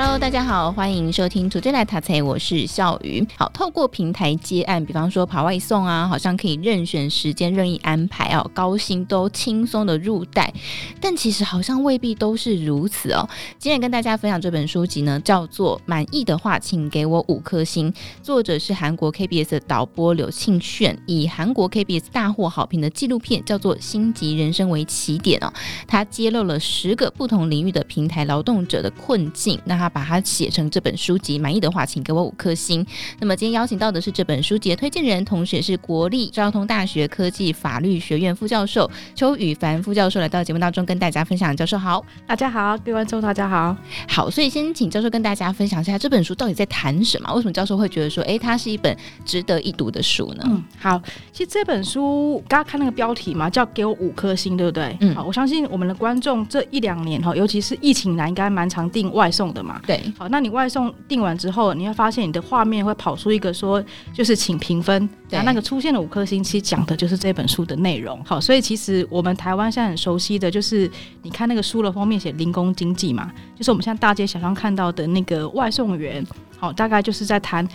Hello，大家好，欢迎收听《Today 来读册》，我是笑鱼。好，透过平台接案，比方说跑外送啊，好像可以任选时间、任意安排哦，高薪都轻松的入袋。但其实好像未必都是如此哦。今天跟大家分享这本书籍呢，叫做《满意的话，请给我五颗星》，作者是韩国 KBS 的导播柳庆炫，以韩国 KBS 大获好评的纪录片叫做《星级人生》为起点哦，他揭露了十个不同领域的平台劳动者的困境。那他把它写成这本书籍，满意的话，请给我五颗星。那么今天邀请到的是这本书籍的推荐人，同时也是国立交通大学科技法律学院副教授邱宇凡副教授来到节目当中跟大家分享。教授好，大家好，各位观众大家好。好，所以先请教授跟大家分享一下这本书到底在谈什么？为什么教授会觉得说，哎，它是一本值得一读的书呢？嗯，好，其实这本书刚刚看那个标题嘛，叫给我五颗星，对不对？嗯，好，我相信我们的观众这一两年哈，尤其是疫情来，应该蛮常订外送的嘛。对，好，那你外送订完之后，你会发现你的画面会跑出一个说，就是请评分，然后那个出现的五颗星，其实讲的就是这本书的内容。好，所以其实我们台湾现在很熟悉的就是，你看那个书的封面写零工经济嘛，就是我们现在大街小巷看到的那个外送员，好，大概就是在谈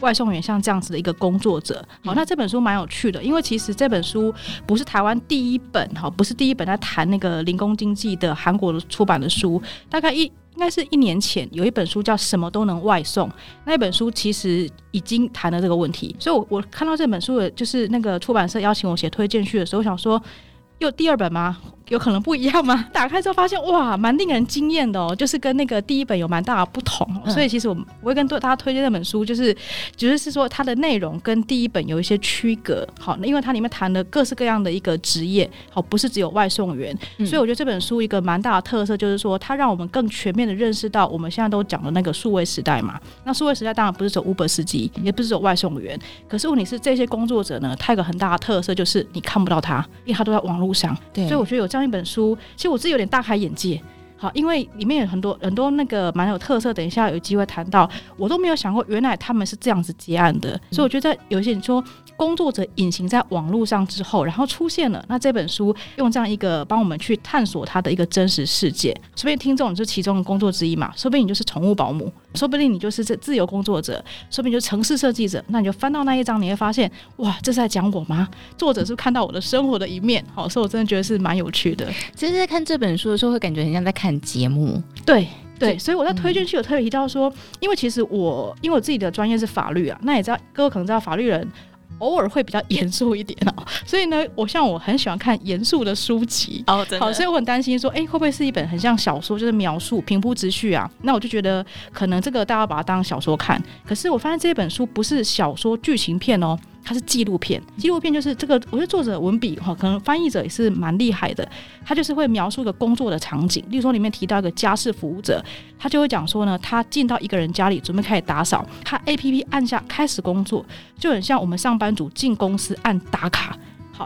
外送员像这样子的一个工作者。好，那这本书蛮有趣的，因为其实这本书不是台湾第一本，哈，不是第一本在谈那个零工经济的韩国的出版的书，大概一。应该是一年前有一本书叫《什么都能外送》，那本书其实已经谈了这个问题，所以我我看到这本书的就是那个出版社邀请我写推荐序的时候，我想说有第二本吗？有可能不一样吗？打开之后发现哇，蛮令人惊艳的哦，就是跟那个第一本有蛮大的不同。嗯、所以其实我我会跟大家推荐这本书，就是只、就是是说它的内容跟第一本有一些区隔。好，那因为它里面谈了各式各样的一个职业，好，不是只有外送员。嗯、所以我觉得这本书一个蛮大的特色就是说，它让我们更全面的认识到我们现在都讲的那个数位时代嘛。那数位时代当然不是走 Uber 司机，也不是走外送员。可是问题是这些工作者呢，他有个很大的特色就是你看不到他，因为他都在网络上。对，所以我觉得有这样一本书。其实我自己有点大开眼界，好，因为里面有很多很多那个蛮有特色。等一下有机会谈到，我都没有想过，原来他们是这样子结案的。所以我觉得有些人说，工作者隐形在网络上之后，然后出现了。那这本书用这样一个帮我们去探索他的一个真实世界。说不定听众你是其中的工作之一嘛？说不定你就是宠物保姆，说不定你就是这自由工作者，说不定就是城市设计者。那你就翻到那一章，你会发现，哇，这是在讲我吗？作者是看到我的生活的一面。好，所以我真的觉得是蛮有趣的。其实，在看这本书的时候，会感觉很像在看节目。对对，所以我在推荐去有特别提到说，因为其实我因为我自己的专业是法律啊，那也知道各位可能知道法律人。偶尔会比较严肃一点哦，所以呢，我像我很喜欢看严肃的书籍哦，好，所以我很担心说，哎，会不会是一本很像小说，就是描述平铺直叙啊？那我就觉得可能这个大家把它当小说看，可是我发现这本书不是小说剧情片哦。它是纪录片，纪录片就是这个，我觉得作者文笔哈，可能翻译者也是蛮厉害的。他就是会描述一个工作的场景，例如说里面提到一个家事服务者，他就会讲说呢，他进到一个人家里准备开始打扫，他 APP 按下开始工作，就很像我们上班族进公司按打卡。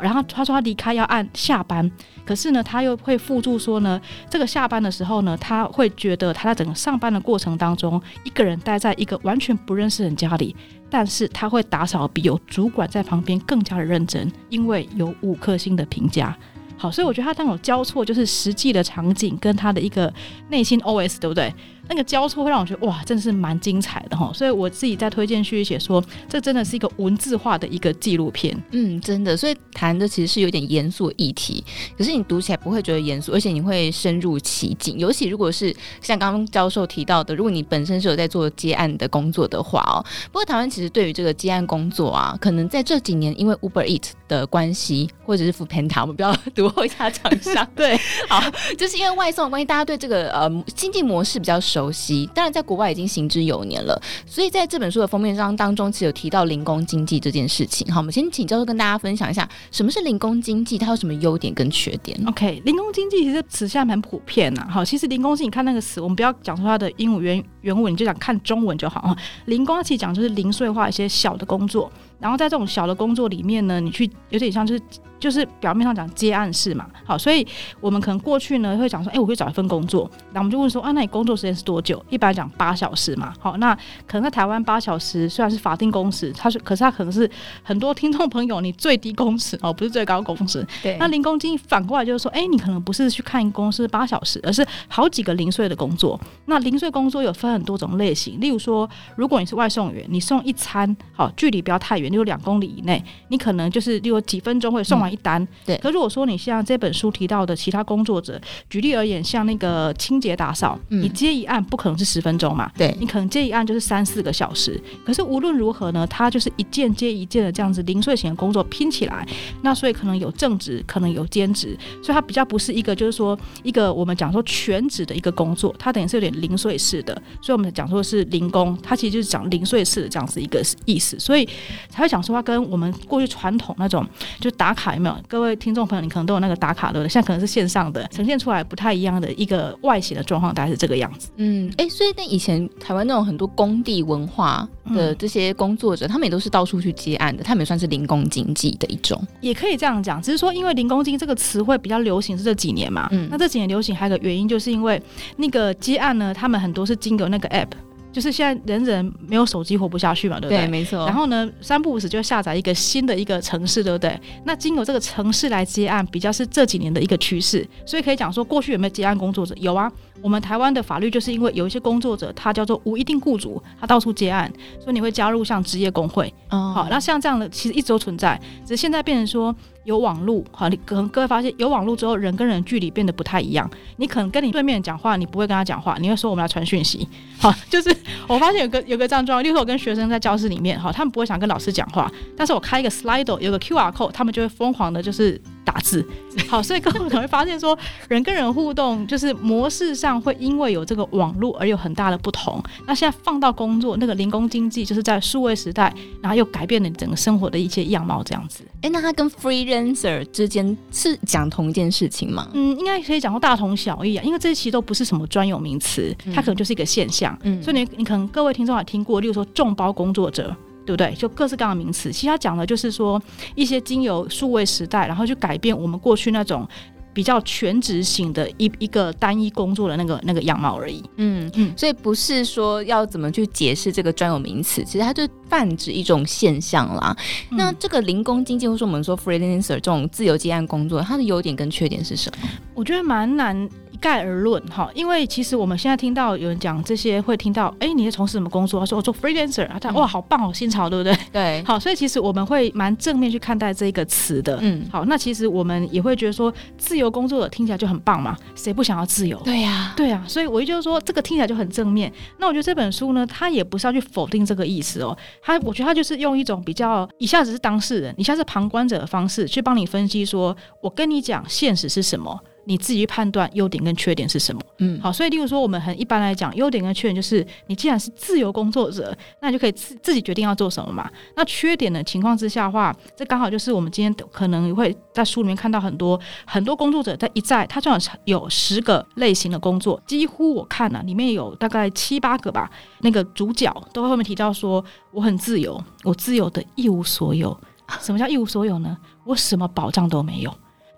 然后他说他离开要按下班，可是呢，他又会附注说呢，这个下班的时候呢，他会觉得他在整个上班的过程当中，一个人待在一个完全不认识人家里。但是他会打扫比有主管在旁边更加的认真，因为有五颗星的评价。好，所以我觉得他当有交错，就是实际的场景跟他的一个内心 OS，对不对？那个交错会让我觉得哇，真的是蛮精彩的哈，所以我自己在推荐序写说，这真的是一个文字化的一个纪录片。嗯，真的，所以谈的其实是有点严肃议题，可是你读起来不会觉得严肃，而且你会深入其境。尤其如果是像刚刚教授提到的，如果你本身是有在做接案的工作的话哦，不过台湾其实对于这个接案工作啊，可能在这几年因为 Uber Eat 的关系，或者是 Foodpanda，我们不要 读后一下厂商。对，好，就是因为外送的关系，大家对这个呃经济模式比较。熟悉，当然在国外已经行之有年了。所以在这本书的封面上当中，其实有提到零工经济这件事情。好，我们先请教授跟大家分享一下，什么是零工经济？它有什么优点跟缺点？OK，零工经济其实词现在很普遍呐。好，其实零工是你看那个词，我们不要讲说它的英文原原文，你就讲看中文就好啊。零工其实讲就是零碎化一些小的工作。然后在这种小的工作里面呢，你去有点像就是。就是表面上讲接案式嘛，好，所以我们可能过去呢会讲说，哎、欸，我会找一份工作，那我们就问说，啊，那你工作时间是多久？一般来讲八小时嘛，好，那可能在台湾八小时虽然是法定工时，它是，可是它可能是很多听众朋友你最低工时哦，不是最高工时。对。那零工经济反过来就是说，哎、欸，你可能不是去看公司八小时，而是好几个零碎的工作。那零碎工作有分很多种类型，例如说，如果你是外送员，你送一餐，好，距离不要太远，例如两公里以内，你可能就是例如几分钟会送完。一单。对，可如果说你像这本书提到的其他工作者，举例而言，像那个清洁打扫，嗯，你接一案不可能是十分钟嘛，对，你可能接一案就是三四个小时。可是无论如何呢，他就是一件接一件的这样子零碎型的工作拼起来，那所以可能有正职，可能有兼职，所以它比较不是一个就是说一个我们讲说全职的一个工作，它等于是有点零碎式的，所以我们讲说是零工，它其实就是讲零碎式的这样子一个意思，所以才会讲说它跟我们过去传统那种就打卡有没有。各位听众朋友，你可能都有那个打卡的，现在可能是线上的，呈现出来不太一样的一个外形的状况，大概是这个样子。嗯，哎、欸，所以那以前台湾那种很多工地文化的这些工作者，嗯、他们也都是到处去接案的，他们也算是零工经济的一种，也可以这样讲。只是说，因为零工经济这个词汇比较流行是这几年嘛，嗯，那这几年流行还有个原因，就是因为那个接案呢，他们很多是经由那个 app。就是现在人人没有手机活不下去嘛，对不对？对，没错。然后呢，三不五时就下载一个新的一个城市，对不对？那经由这个城市来接案，比较是这几年的一个趋势。所以可以讲说，过去有没有接案工作者？有啊。我们台湾的法律就是因为有一些工作者，他叫做无一定雇主，他到处接案，所以你会加入像职业工会。哦。好，那像这样的其实一直都存在，只是现在变成说。有网络，好，你可能各位发现有网络之后，人跟人距离变得不太一样。你可能跟你对面讲话，你不会跟他讲话，你会说我们要传讯息。好，就是我发现有个有个这样状况，例如我跟学生在教室里面，哈，他们不会想跟老师讲话，但是我开一个 Slido，有个 QR code，他们就会疯狂的，就是。打字 好，所以各位可能会发现说，人跟人互动就是模式上会因为有这个网络而有很大的不同。那现在放到工作，那个零工经济就是在数位时代，然后又改变了整个生活的一些样貌，这样子。哎、欸，那它跟 freelancer 之间是讲同一件事情吗？嗯，应该可以讲到大同小异啊，因为这些其实都不是什么专有名词，它可能就是一个现象。嗯，所以你你可能各位听众也听过，例如说众包工作者。对不对？就各式各样的名词，其实他讲的就是说一些经由数位时代，然后去改变我们过去那种比较全职型的一一个单一工作的那个那个样貌而已。嗯嗯，所以不是说要怎么去解释这个专有名词，其实它就泛指一种现象啦。嗯、那这个零工经济，或是我们说 freelancer 这种自由接案工作，它的优点跟缺点是什么？我觉得蛮难。一概而论哈，因为其实我们现在听到有人讲这些，会听到哎、欸，你在从事什么工作？他说我做 freelancer 啊，他哇，好棒，哦新潮，对不对？对，好，所以其实我们会蛮正面去看待这个词的。嗯，好，那其实我们也会觉得说，自由工作者听起来就很棒嘛，谁不想要自由？对呀、啊，对啊，所以我就是说这个听起来就很正面。那我觉得这本书呢，它也不是要去否定这个意思哦，它我觉得它就是用一种比较一下子是当事人，一下子是旁观者的方式去帮你分析说，说我跟你讲现实是什么。你自己去判断优点跟缺点是什么？嗯，好，所以例如说，我们很一般来讲，优点跟缺点就是，你既然是自由工作者，那你就可以自自己决定要做什么嘛。那缺点的情况之下的话，这刚好就是我们今天可能会在书里面看到很多很多工作者在一再，他正好有十个类型的工作，几乎我看了、啊、里面有大概七八个吧，那个主角都会后面提到说，我很自由，我自由的一无所有。什么叫一无所有呢？我什么保障都没有。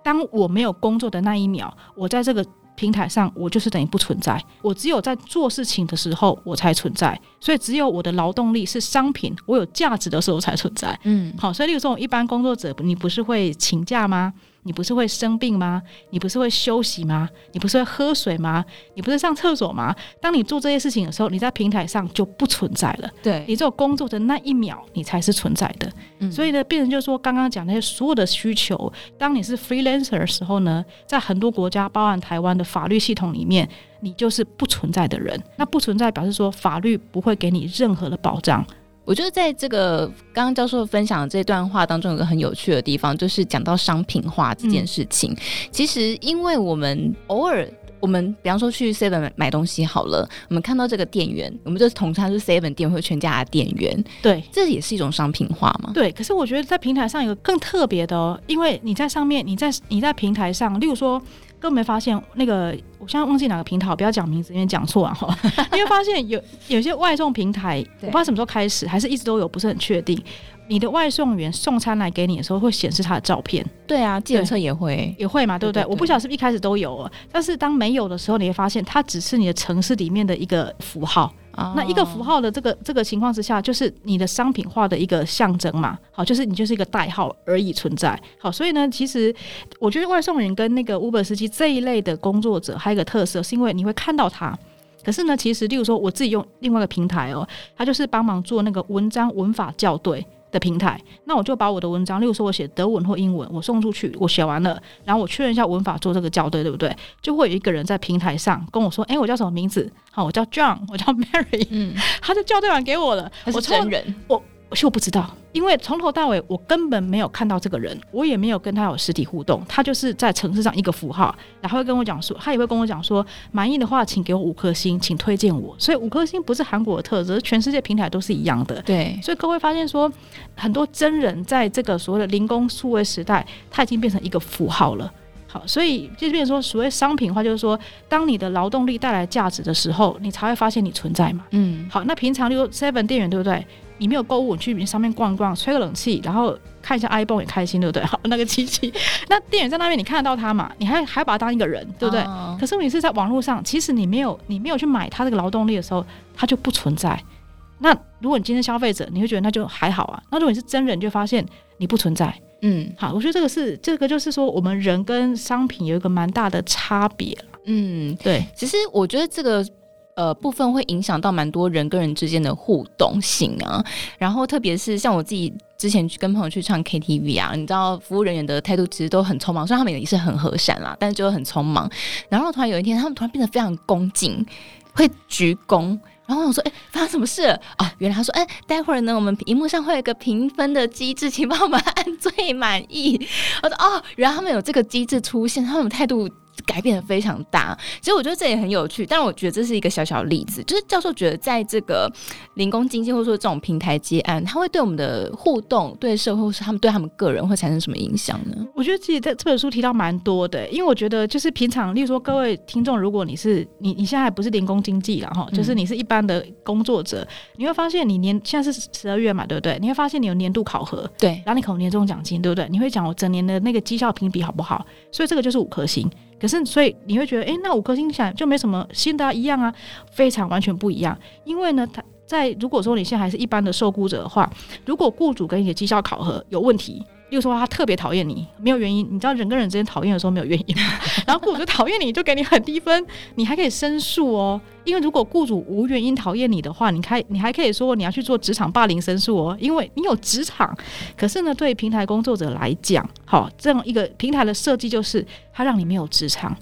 当我没有工作的那一秒，我在这个平台上，我就是等于不存在。我只有在做事情的时候，我才存在。所以，只有我的劳动力是商品，我有价值的时候才存在。嗯，好，所以，例如说，我一般工作者，你不是会请假吗？你不是会生病吗？你不是会休息吗？你不是会喝水吗？你不是上厕所吗？当你做这些事情的时候，你在平台上就不存在了。对，你只有工作的那一秒，你才是存在的。嗯，所以呢，病人就是说，刚刚讲那些所有的需求，当你是 freelancer 的时候呢，在很多国家，包含台湾的法律系统里面，你就是不存在的人。那不存在表示说，法律不会给你任何的保障。我觉得在这个刚刚教授分享的这段话当中，有个很有趣的地方，就是讲到商品化这件事情。嗯、其实，因为我们偶尔，我们比方说去 Seven 买东西好了，我们看到这个店员，我们就统称是 Seven 店或全家的店员。对，这也是一种商品化嘛？对。可是我觉得在平台上有个更特别的哦，因为你在上面，你在你在平台上，例如说。都没发现那个，我现在忘记哪个平台，不要讲名字，因为讲错了哈。因为发现有有些外送平台，我不知道什么时候开始，还是一直都有，不是很确定。你的外送员送餐来给你的时候，会显示他的照片。对啊，计程车也会也会嘛，对不对？对对对，我不晓得是不是一开始都有，但是当没有的时候，你会发现它只是你的城市里面的一个符号。那一个符号的这个这个情况之下，就是你的商品化的一个象征嘛。好，就是你就是一个代号而已存在。好，所以呢，其实我觉得外送员跟那个 Uber 司机这一类的工作者，还有一个特色，是因为你会看到他。可是呢，其实例如说我自己用另外一个平台哦，他就是帮忙做那个文章文法校对的平台。那我就把我的文章，例如说我写德文或英文，我送出去，我写完了，然后我确认一下文法做这个校对，对不对？就会有一个人在平台上跟我说：“哎、欸，我叫什么名字？好，我叫 John，我叫 Mary。”嗯，他就校对完给我了。我是真人，我。其实我不知道，因为从头到尾我根本没有看到这个人，我也没有跟他有实体互动，他就是在城市上一个符号，然后会跟我讲说，他也会跟我讲说，满意的话请给我五颗星，请推荐我。所以五颗星不是韩国的特质，全世界平台都是一样的。对，所以各位发现说，很多真人在这个所谓的零工数位时代，他已经变成一个符号了。好，所以就变成说，所谓商品化，就是说，当你的劳动力带来价值的时候，你才会发现你存在嘛。嗯，好，那平常就 Seven 店员对不对？你没有购物，你去上面逛一逛，吹个冷气，然后看一下 iPhone 也开心，对不对？好，那个机器，那店员在那边，你看得到他嘛？你还还把他当一个人，对不对？哦、可是你是在网络上，其实你没有你没有去买他这个劳动力的时候，他就不存在。那如果你今天消费者，你会觉得那就还好啊。那如果你是真人，就发现你不存在。嗯，好，我觉得这个是这个就是说，我们人跟商品有一个蛮大的差别。嗯，对。其实我觉得这个。呃，部分会影响到蛮多人跟人之间的互动性啊。然后，特别是像我自己之前去跟朋友去唱 KTV 啊，你知道服务人员的态度其实都很匆忙，虽然他们也是很和善啦，但是就很匆忙。然后突然有一天，他们突然变得非常恭敬，会鞠躬。然后我说：“哎、发生什么事了？哦，原来他说，哎、待会儿呢，我们荧幕上会有一个评分的机制，请帮我们按最满意。”我说：“哦，原来他们有这个机制出现，他们态度。”改变的非常大，其实我觉得这也很有趣，但我觉得这是一个小小例子，就是教授觉得在这个零工经济或者说这种平台接案，它会对我们的互动、对社会或是他们对他们个人会产生什么影响呢？我觉得其实在这本书提到蛮多的，因为我觉得就是平常，例如说各位听众，如果你是你你现在还不是零工经济了哈，就是你是一般的工作者，嗯、你会发现你年现在是十二月嘛，对不对？你会发现你有年度考核，对，然后你考年终奖金，对不对？你会讲我整年的那个绩效评比好不好？所以这个就是五颗星。可是，所以你会觉得，哎、那五颗星想就没什么新的啊，一样啊，非常完全不一样。因为呢，他在如果说你现在还是一般的受雇者的话，如果雇主跟你的绩效考核有问题。例如说他特别讨厌你，没有原因，你知道人跟人之间讨厌的时候没有原因？然后雇主讨厌你就给你很低分，你还可以申诉哦。因为如果雇主无原因讨厌你的话，你开你还可以说你要去做职场霸凌申诉哦，因为你有职场。可是呢，对平台工作者来讲，好，这样一个平台的设计就是它让你没有职场，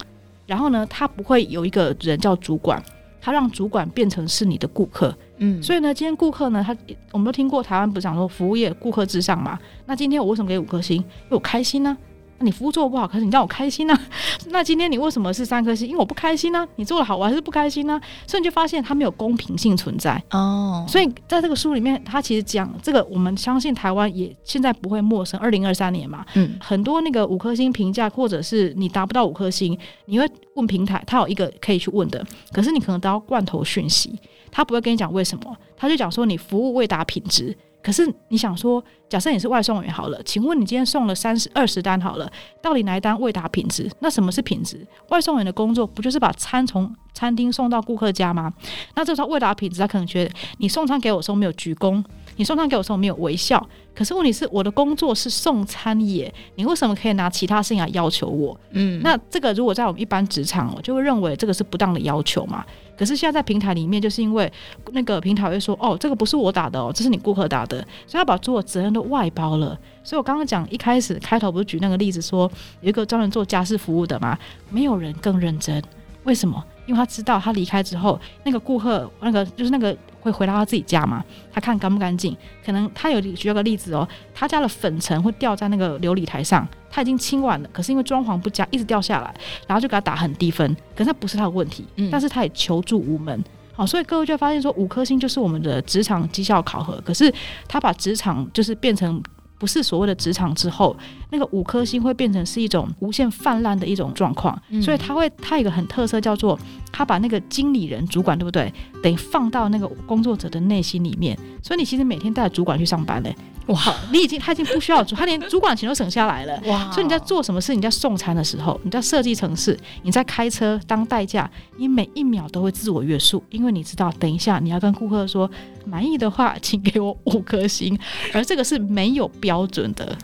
然后呢，它不会有一个人叫主管，它让主管变成是你的顾客。嗯，所以呢，今天顾客呢，他我们都听过台湾不是讲说服务业顾客至上嘛？那今天我为什么给五颗星？因为我开心呢、那你服务做的不好，可是你让我开心呢、啊？那今天你为什么是三颗星？因为我不开心呢、啊。你做的好，我还是不开心呢、啊。所以你就发现它没有公平性存在哦。所以在这个书里面，他其实讲这个，我们相信台湾也现在不会陌生。二零二三年嘛，嗯，很多那个五颗星评价，或者是你达不到五颗星，你会问平台，他有一个可以去问的。可是你可能得到罐头讯息。他不会跟你讲为什么，他就讲说你服务未达品质。可是你想说，假设你是外送员好了，请问你今天送了三十二十单好了，到底哪一单未达品质？那什么是品质？外送员的工作不就是把餐从餐厅送到顾客家吗？那这时候未达品质，他可能觉得你送餐给我时候没有鞠躬，你送餐给我的时候没有微笑。可是问题是，我的工作是送餐耶，你为什么可以拿其他事情来要求我？嗯，那这个如果在我们一般职场，我就会认为这个是不当的要求嘛。可是现在在平台里面，就是因为那个平台会说，哦，这个不是我打的哦，这是你顾客打的，所以他把所有责任都外包了。所以我刚刚讲一开始开头不是举那个例子说，有一个专门做家事服务的嘛，没有人更认真，为什么？因为他知道他离开之后，那个顾客那个就是那个会回到他自己家嘛，他看干不干净，可能他有举个例子哦，他家的粉尘会掉在那个琉璃台上，他已经清完了，可是因为装潢不佳，一直掉下来，然后就给他打很低分，可是那不是他的问题，但是他也求助无门，好，所以各位就会发现说，五颗星就是我们的职场绩效考核，可是他把职场就是变成。不是所谓的职场之后，那个五颗星会变成是一种无限泛滥的一种状况。嗯、所以他会，他有一个很特色叫做，他把那个经理人、主管，对不对？等于放到那个工作者的内心里面。所以你其实每天带着主管去上班嘞。哇，你已经他已经不需要主，他连主管钱都省下来了。哇，所以你在做什么事？你在送餐的时候，你在设计城市，你在开车当代驾，你每一秒都会自我约束，因为你知道，等一下你要跟顾客说满意的话，请给我五颗星，而这个是没有标准的。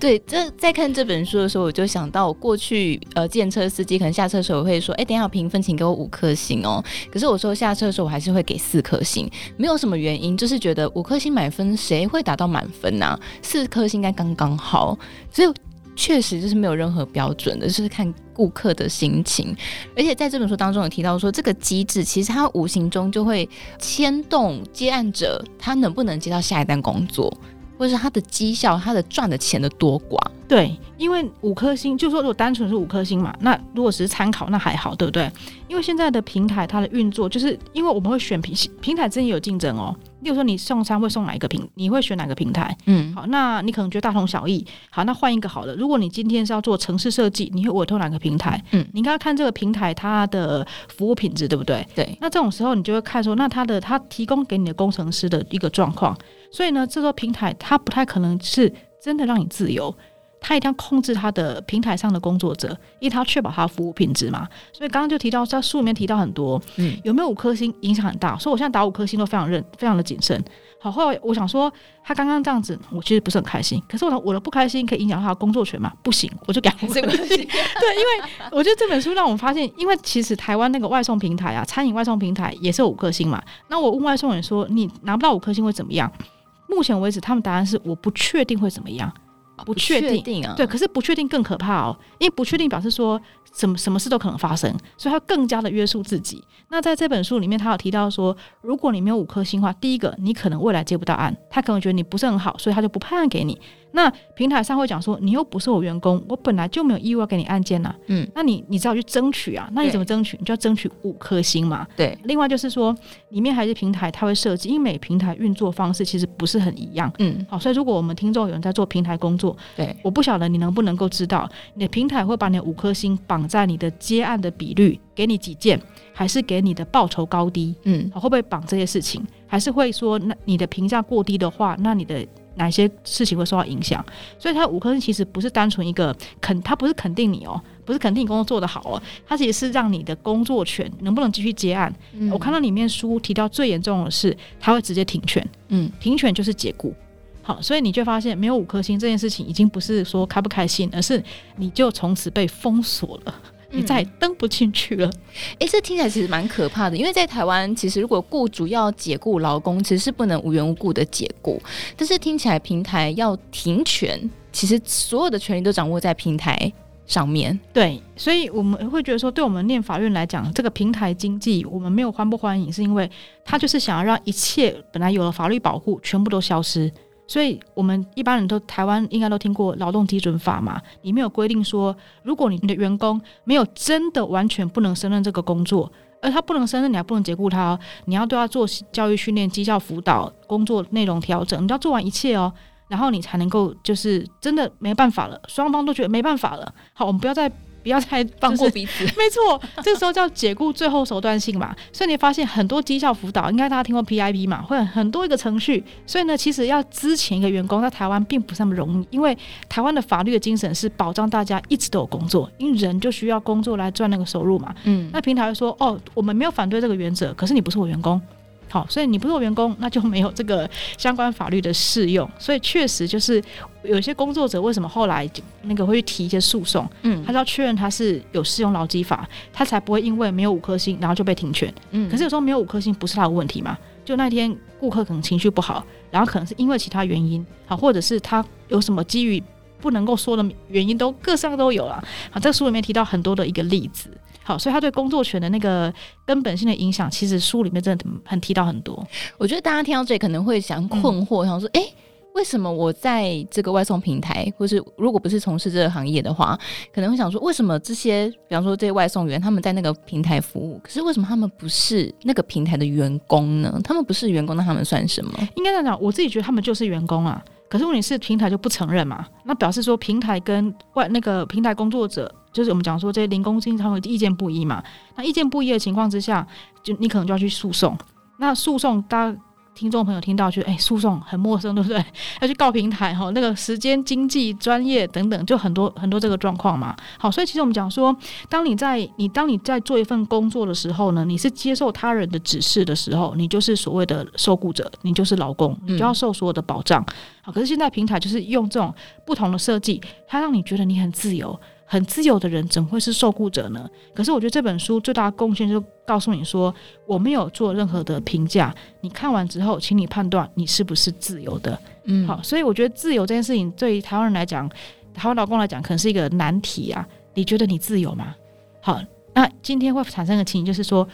对，这在看这本书的时候，我就想到我过去呃，计程车司机可能下车的时候我会说，哎，等一下评分，请给我五颗星哦。可是我说下车的时候，我还是会给四颗星，没有什么原因，就是觉得五颗星满分，谁会达到满分？呐，四颗星应该刚刚好，所以确实就是没有任何标准的，就是看顾客的心情。而且在这本书当中有提到说，这个机制其实它无形中就会牵动接案者他能不能接到下一单工作，或者是他的绩效、他的赚的钱的多寡。对，因为五颗星，就说如果单纯是五颗星嘛，那如果只是参考，那还好，对不对？因为现在的平台它的运作，就是因为我们会选平平台之间有竞争哦。例如说你送餐会送哪一个平，你会选哪个平台？嗯，好，那你可能觉得大同小异。好，那换一个好了。如果你今天是要做城市设计，你会委托哪个平台？嗯，你应该看这个平台它的服务品质，对不对？对。那这种时候你就会看说，那它的它提供给你的工程师的一个状况。所以呢，这个平台它不太可能是真的让你自由。他一定要控制他的平台上的工作者，因为他要确保他的服务品质嘛。所以刚刚就提到在书里面提到很多，嗯，有没有五颗星影响很大。所以我现在打五颗星都非常认，非常的谨慎。好，后来我想说，他刚刚这样子，我其实不是很开心。可是我我的不开心可以影响他的工作权嘛？不行，我就给他五颗星。对，因为我觉得这本书让我们发现，因为其实台湾那个外送平台啊，餐饮外送平台也是有五颗星嘛。那我问外送员说，你拿不到五颗星会怎么样？目前为止，他们答案是我不确定会怎么样。不确定，定啊，对，可是不确定更可怕哦，因为不确定表示说什么什么事都可能发生，所以他更加的约束自己。那在这本书里面，他有提到说，如果你没有五颗星的话，第一个你可能未来接不到案，他可能觉得你不是很好，所以他就不判案给你。那平台上会讲说，你又不是我员工，我本来就没有义务要给你案件呐。嗯，那你你只要去争取啊，那你怎么争取？你就要争取五颗星嘛。对。另外就是说，里面还是平台，它会设计，因为每平台运作方式其实不是很一样。嗯。好，所以如果我们听众有人在做平台工作，对，我不晓得你能不能够知道，你的平台会把你的五颗星绑在你的接案的比率，给你几件，还是给你的报酬高低？嗯，会不会绑这些事情？还是会说，那你的评价过低的话，那你的。哪些事情会受到影响？所以它五颗星其实不是单纯一个肯，它不是肯定你哦，不是肯定你工作做得好哦，它其实是让你的工作权能不能继续接案。嗯、我看到里面书提到最严重的是，他会直接停权，嗯，停权就是解雇。好，所以你就发现没有五颗星这件事情已经不是说开不开心，而是你就从此被封锁了。你再也登不进去了。哎、嗯，这听起来其实蛮可怕的。因为在台湾，其实如果雇主要解雇劳工，其实是不能无缘无故的解雇。但是听起来平台要停权，其实所有的权利都掌握在平台上面。对，所以我们会觉得说，对我们念法院来讲，这个平台经济我们没有欢不欢迎，是因为他就是想要让一切本来有了法律保护，全部都消失。所以，我们一般人都台湾应该都听过劳动基准法嘛，里面有规定说，如果你的员工没有真的完全不能胜任这个工作，而他不能胜任，你还不能解雇他哦，你要对他做教育训练、绩效辅导、工作内容调整，你要做完一切哦，然后你才能够就是真的没办法了，双方都觉得没办法了，好，我们不要再。不要太放过彼此，没错，这个时候叫解雇最后手段性嘛。所以你发现很多绩效辅导，应该大家听过 PIP 嘛，会很多一个程序。所以呢，其实要之前一个员工在台湾并不是那么容易，因为台湾的法律的精神是保障大家一直都有工作，因为人就需要工作来赚那个收入嘛。嗯，那平台会说，哦，我们没有反对这个原则，可是你不是我员工。好，所以你不是我员工，那就没有这个相关法律的适用。所以确实就是有些工作者为什么后来那个会去提一些诉讼，嗯，他是要确认他是有适用劳基法，他才不会因为没有五颗星，然后就被停权。嗯，可是有时候没有五颗星不是他的问题嘛？就那天顾客可能情绪不好，然后可能是因为其他原因，好，或者是他有什么基于不能够说的原因，都各项都有了。好，这个书里面提到很多的一个例子。好，所以他对工作权的那个根本性的影响，其实书里面真的很提到很多。我觉得大家听到这里可能会想困惑，想、嗯、说：哎、欸，为什么我在这个外送平台，或是如果不是从事这个行业的话，可能会想说，为什么这些，比方说这些外送员他们在那个平台服务，可是为什么他们不是那个平台的员工呢？他们不是员工，那他们算什么？应该这样讲，我自己觉得他们就是员工啊。可是问题是平台就不承认嘛？那表示说平台跟外那个平台工作者，就是我们讲说这些零工经常会意见不一嘛。那意见不一的情况之下，就你可能就要去诉讼。那诉讼大家。听众朋友听到就哎，诉讼很陌生，对不对？要去告平台哈，那个时间、经济、专业等等，就很多很多这个状况嘛。好，所以其实我们讲说，当你在你当你在做一份工作的时候呢，你是接受他人的指示的时候，你就是所谓的受雇者，你就是劳工，你就要受所有的保障。好，可是现在平台就是用这种不同的设计，它让你觉得你很自由。很自由的人怎会是受雇者呢？可是我觉得这本书最大的贡献就告诉你说，我没有做任何的评价。你看完之后，请你判断你是不是自由的。嗯，好，所以我觉得自由这件事情对于台湾人来讲，台湾老公来讲，可能是一个难题啊。你觉得你自由吗？好，那今天会产生的情形就是说，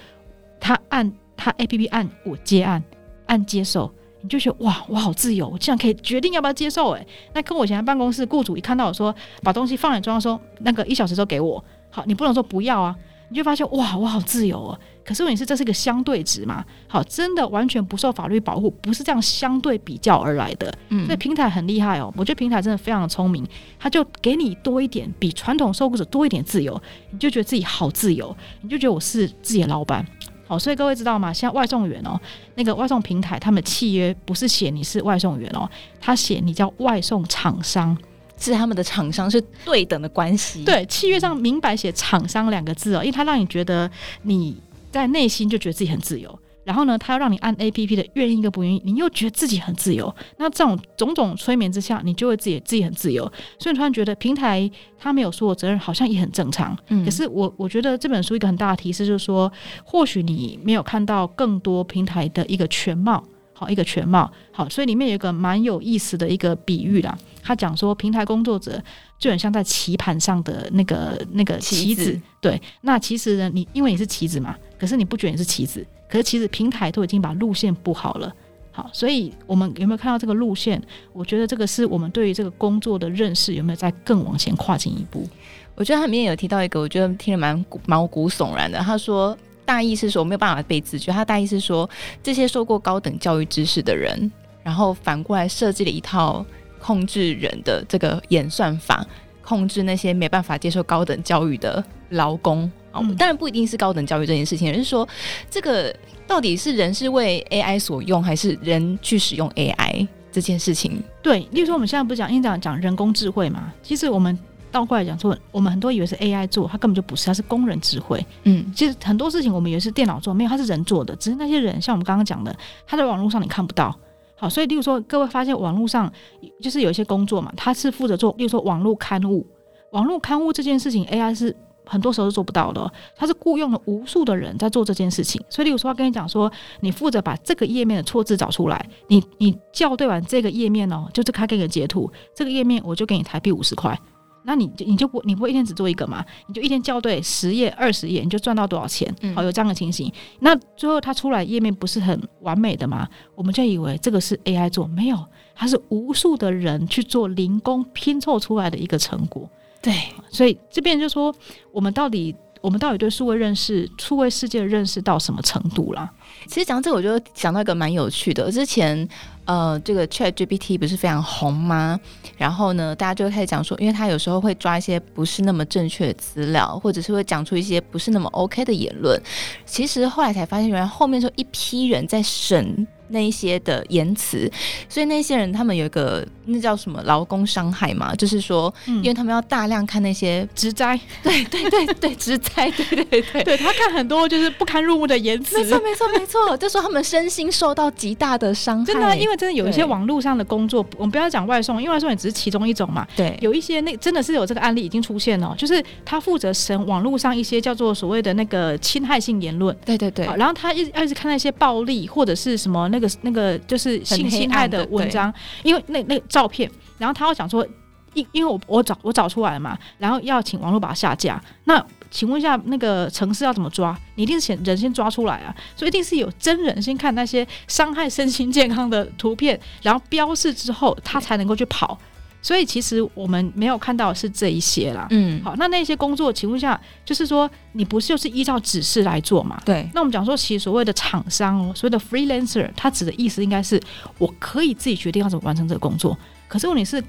他按他 APP 按我接按，按接受。你就觉得哇，我好自由，我竟然可以决定要不要接受诶，那跟我以前在办公室，雇主一看到我说把东西放在桌上说那个一小时都给我，好，你不能说不要啊，你就发现哇，我好自由哦。可是问题是这是一个相对值嘛，好，真的完全不受法律保护，不是这样相对比较而来的。嗯，所以平台很厉害哦，我觉得平台真的非常的聪明，他就给你多一点，比传统受雇者多一点自由，你就觉得自己好自由，你就觉得我是自己的老板。好，所以各位知道吗？像外送员哦，那个外送平台，他们契约不是写你是外送员哦，他写你叫外送厂商，是他们的厂商是对等的关系。对，契约上明白写厂商两个字哦，因为他让你觉得你在内心就觉得自己很自由。然后呢，他要让你按 A P P 的愿意跟不愿意，你又觉得自己很自由。那这种种种催眠之下，你就会自己自己很自由。所以突然觉得平台他没有说我责任，好像也很正常。嗯，可是我我觉得这本书一个很大的提示就是说，或许你没有看到更多平台的一个全貌，好一个全貌。好，所以里面有一个蛮有意思的一个比喻啦。他讲说，平台工作者就很像在棋盘上的那个那个棋子。对，那其实呢，你因为你是棋子嘛，可是你不觉得你是棋子。可是其实平台都已经把路线布好了，好，所以我们有没有看到这个路线？我觉得这个是我们对于这个工作的认识有没有再更往前跨进一步？我觉得他里面有提到一个，我觉得听得蛮毛骨悚然的。他说大意是说没有办法被自觉，他大意是说这些受过高等教育知识的人，然后反过来设计了一套控制人的这个演算法，控制那些没办法接受高等教育的劳工。嗯、当然不一定是高等教育这件事情，而是说这个到底是人是为 AI 所用，还是人去使用 AI 这件事情？对，例如说我们现在不是讲，因为讲讲人工智慧嘛，其实我们倒过来讲说，我们很多以为是 AI 做，它根本就不是，它是工人智慧。嗯，其实很多事情我们以为是电脑做，没有，它是人做的，只是那些人像我们刚刚讲的，他在网络上你看不到。好，所以例如说各位发现网络上就是有一些工作嘛，他是负责做，例如说网络刊物，网络刊物这件事情 AI 是。很多时候是做不到的，他是雇佣了无数的人在做这件事情，所以，例如说，他跟你讲说，你负责把这个页面的错字找出来，你你校对完这个页面哦，就是他给你个截图，这个页面我就给你台币五十块，那你就你就不你不会一天只做一个嘛？你就一天校对十页二十页，你就赚到多少钱？好，有这样的情形。那最后他出来页面不是很完美的吗？我们就以为这个是 AI 做，没有，它是无数的人去做零工拼凑出来的一个成果。对，所以这边就说，我们到底我们到底对数位认识、数位世界的认识到什么程度了？其实讲这个，我就想到一个蛮有趣的。之前呃，这个 ChatGPT 不是非常红吗？然后呢，大家就开始讲说，因为他有时候会抓一些不是那么正确的资料，或者是会讲出一些不是那么 OK 的言论。其实后来才发现，原来后面就一批人在审。那一些的言辞，所以那些人他们有一个那叫什么劳工伤害嘛，就是说，嗯、因为他们要大量看那些职灾，对对对对职灾，对对对，对。他看很多就是不堪入目的言辞，没错没错没错，就说他们身心受到极大的伤害。真的，因为真的有一些网络上的工作，我们不要讲外送，因为外送也只是其中一种嘛。对，有一些那真的是有这个案例已经出现了，就是他负责审网络上一些叫做所谓的那个侵害性言论，对对对，然后他一一直看那些暴力或者是什么那个。那个就是性侵害的文章，因为那那个照片，然后他要讲说，因因为我我找我找出来了嘛，然后要请网络把它下架。那请问一下，那个城市要怎么抓？你一定是先人先抓出来啊，所以一定是有真人先看那些伤害身心健康的图片，然后标示之后，他才能够去跑。所以其实我们没有看到是这一些啦。嗯，好，那那些工作请问一下，就是说你不是就是依照指示来做嘛？对。那我们讲说，其实所谓的厂商哦，所谓的 freelancer，他指的意思应该是我可以自己决定要怎么完成这个工作。可是问题是，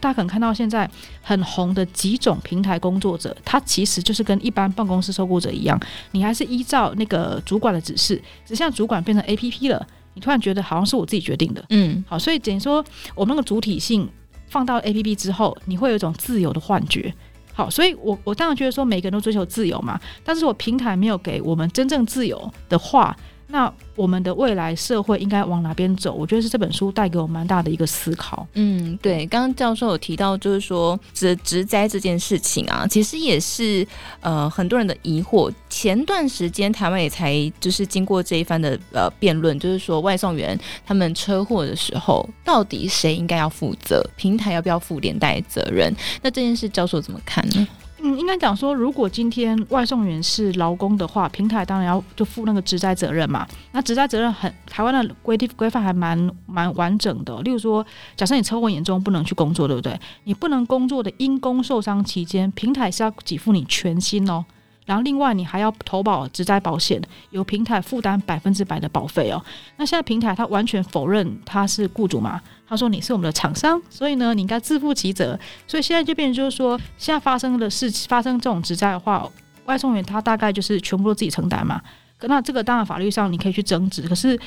大家可能看到现在很红的几种平台工作者，他其实就是跟一般办公室受雇者一样，你还是依照那个主管的指示，只像主管变成 APP 了。你突然觉得好像是我自己决定的，嗯，好，所以等于说我们那个主体性放到 APP 之后，你会有一种自由的幻觉。好，所以我我当然觉得说每个人都追求自由嘛，但是我平台没有给我们真正自由的话。那我们的未来社会应该往哪边走？我觉得是这本书带给我蛮大的一个思考。嗯，对，刚刚教授有提到，就是说职职灾这件事情啊，其实也是呃很多人的疑惑。前段时间台湾也才就是经过这一番的呃辩论，就是说外送员他们车祸的时候，到底谁应该要负责？平台要不要负连带责任？那这件事教授怎么看呢？嗯，应该讲说，如果今天外送员是劳工的话，平台当然要就负那个职灾责任嘛。那职灾责任很，台湾的规定规范还蛮蛮完整的。例如说，假设你车祸严重不能去工作，对不对？你不能工作的因工受伤期间，平台是要给付你全薪哦。然后另外你还要投保职灾保险，由平台负担百分之百的保费哦。那现在平台他完全否认他是雇主嘛？他说你是我们的厂商，所以呢你应该自负其责。所以现在就变成就是说，现在发生的事发生这种职灾的话，外送员他大概就是全部都自己承担嘛。那这个当然法律上你可以去争执，可是。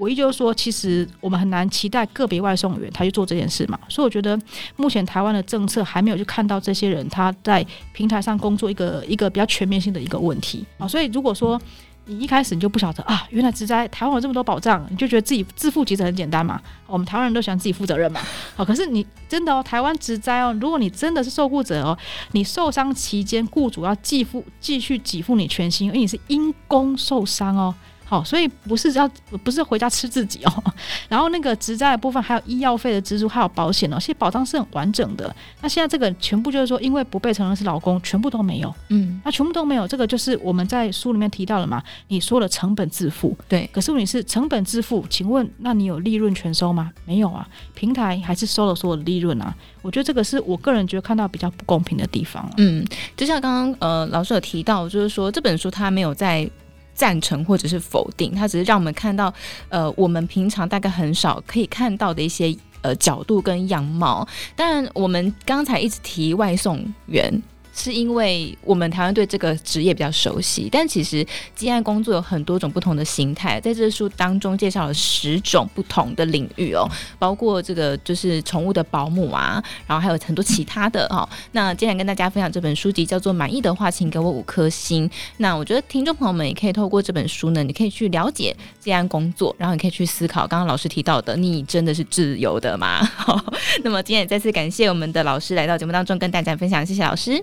我依旧说，其实我们很难期待个别外送员他去做这件事嘛，所以我觉得目前台湾的政策还没有去看到这些人他在平台上工作一个一个比较全面性的一个问题。啊，所以如果说你一开始你就不晓得啊，原来职灾台湾有这么多保障，你就觉得自己自负其实很简单嘛，我们台湾人都喜欢自己负责任嘛，好，可是你真的哦，台湾职灾哦，如果你真的是受雇者哦，你受伤期间雇主要继付继续给付你全薪，因为你是因公受伤哦。好，所以不是要不是回家吃自己哦，然后那个职灾的部分还有医药费的支出，还有保险哦，其实保障是很完整的。那现在这个全部就是说，因为不被承认是老公，全部都没有。嗯，那全部都没有，这个就是我们在书里面提到了嘛？你说了成本自负，对。可是你是成本自负，请问那你有利润全收吗？没有啊，平台还是收了所有的利润啊。我觉得这个是我个人觉得看到比较不公平的地方啊。嗯，就像刚刚呃老师有提到，就是说这本书他没有在。赞成或者是否定，它只是让我们看到，呃，我们平常大概很少可以看到的一些呃角度跟样貌。当然，我们刚才一直提外送员。是因为我们台湾对这个职业比较熟悉，但其实接案工作有很多种不同的形态，在这书当中介绍了十种不同的领域哦，包括这个就是宠物的保姆啊，然后还有很多其他的哈、哦。那今天跟大家分享这本书籍叫做《满意的话，请给我五颗星》。那我觉得听众朋友们也可以透过这本书呢，你可以去了解接案工作，然后你可以去思考刚刚老师提到的，你真的是自由的吗？好，那么今天也再次感谢我们的老师来到节目当中跟大家分享，谢谢老师。